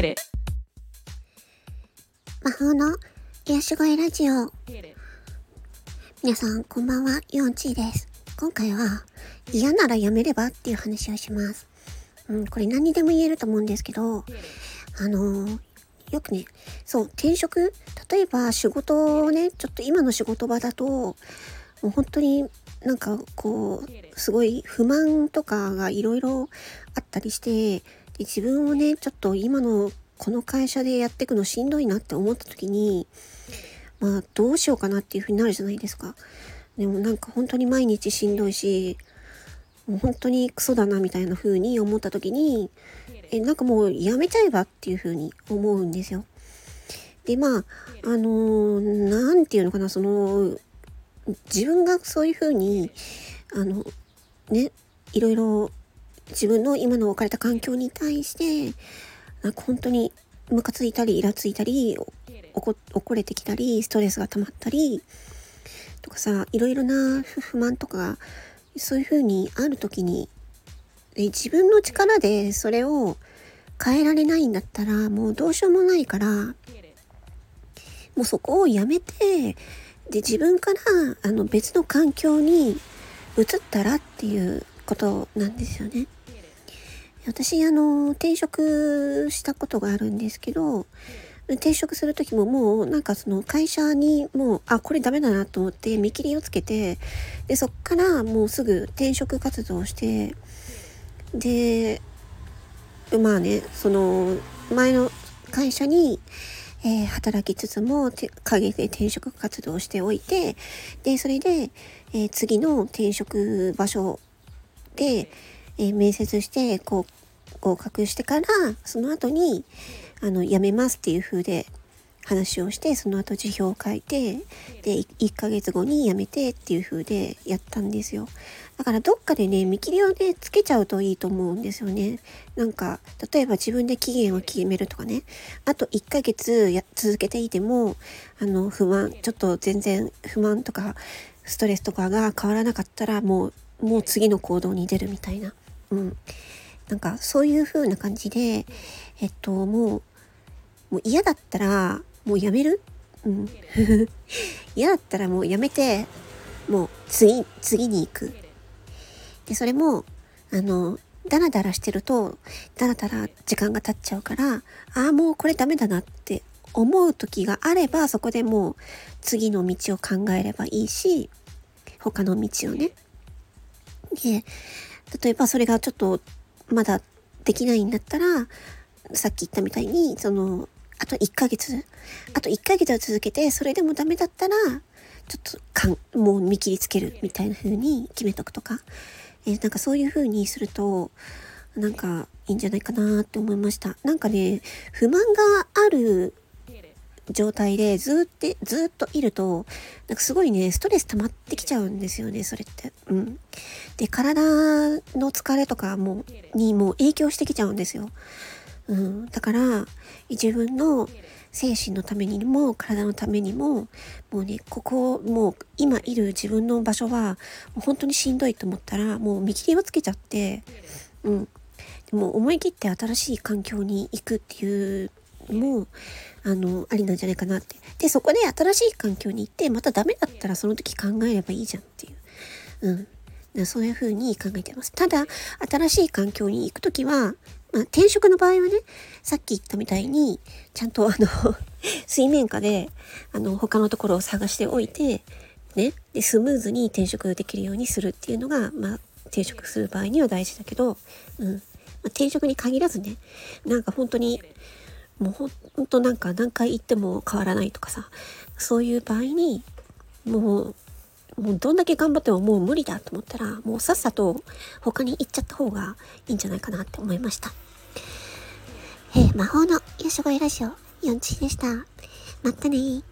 魔法の癒し声ラジオ。皆さん、こんばんは、ヨンチーです。今回は、嫌ならやめればっていう話をします。うん、これ何にでも言えると思うんですけど、あのー、よくね、そう、転職？例えば仕事をね、ちょっと今の仕事場だと、もう本当になんかこう、すごい不満とかがいろいろあったりして、で自分をね、ちょっと今のこの会社でやっていくのしんどいなって思った時に、まあどうしようかなっていう風になるじゃないですか。でもなんか本当に毎日しんどいし、本当にクソだなみたいな風に思った時に、え、なんかもうやめちゃえばっていう風に思うんですよ。で、まあ、あのー、なんていうのかな、その、自分がそういう風に、あの、ね、いろいろ自分の今の置かれた環境に対して、なんか本当にムカついたりイラついたり怒れてきたりストレスが溜まったりとかさいろいろな不満とかそういう風にある時に自分の力でそれを変えられないんだったらもうどうしようもないからもうそこをやめてで自分からあの別の環境に移ったらっていうことなんですよね。私、あの、転職したことがあるんですけど、転職する時ももうなんかその会社にもうあこれダメだなと思って見切りをつけてでそっからもうすぐ転職活動をしてでまあねその前の会社に、えー、働きつつも陰で転職活動をしておいてでそれで、えー、次の転職場所で、え、面接してこう合格してからその後にあの辞めますっていう風で話をしてその後辞表を書いてで1ヶ月後に辞めてっていう風でやったんですよ。だからどっかでね見切りをねつけちゃうといいと思うんですよね。なんか例えば自分で期限を決めるとかね。あと1ヶ月や続けていてもあの不満ちょっと全然不満とかストレスとかが変わらなかったらもうもう次の行動に出るみたいな。うんなんかそういう風な感じで、えっと、もう、もう嫌だったら、もうやめる？うん。嫌だったらもうやめて、もう次、次に行く。で、それも、あの、ダラダラしてると、ダラダラ時間が経っちゃうから、ああ、もうこれダメだなって思う時があれば、そこでもう次の道を考えればいいし、他の道をね。で、例えばそれがちょっとまだできないんだったら、さっき言ったみたいに、その、あと1ヶ月、あと1ヶ月は続けて、それでもダメだったら、ちょっとかん、もう見切りつけるみたいな風に決めとくとか、えー、なんかそういう風にすると、なんかいいんじゃないかなって思いました。なんかね、不満がある状態でずっと、ずっといると、なんかすごいね、ストレス溜まってきちゃうんですよね、それって。うん。で、体の疲れとかも、にも影響してきちゃうんですよ。うん。だから、自分の精神のためにも、体のためにも、もうね、ここ、もう今いる自分の場所は、もう本当にしんどいと思ったら、もう見切りをつけちゃって、うん。でも思い切って新しい環境に行くっていうも、あの、ありなんじゃないかなって。で、そこで新しい環境に行って、またダメだったらその時考えればいいじゃんっていう。うん。そういう風に考えてます。ただ、新しい環境に行く時は、まあ、転職の場合はね、さっき言ったみたいに、ちゃんとあの 水面下で、あの、他のところを探しておいて、ね、で、スムーズに転職できるようにするっていうのが、まあ、転職する場合には大事だけど、うん。まあ、転職に限らずね、なんか本当に、もうほんとなんか何回行っても変わらないとかさ、そういう場合に、もう、もうどんだけ頑張ってももう無理だと思ったら、もうさっさと他に行っちゃった方がいいんじゃないかなって思いました。え、魔法のよしごいラジオ、4チでした。またね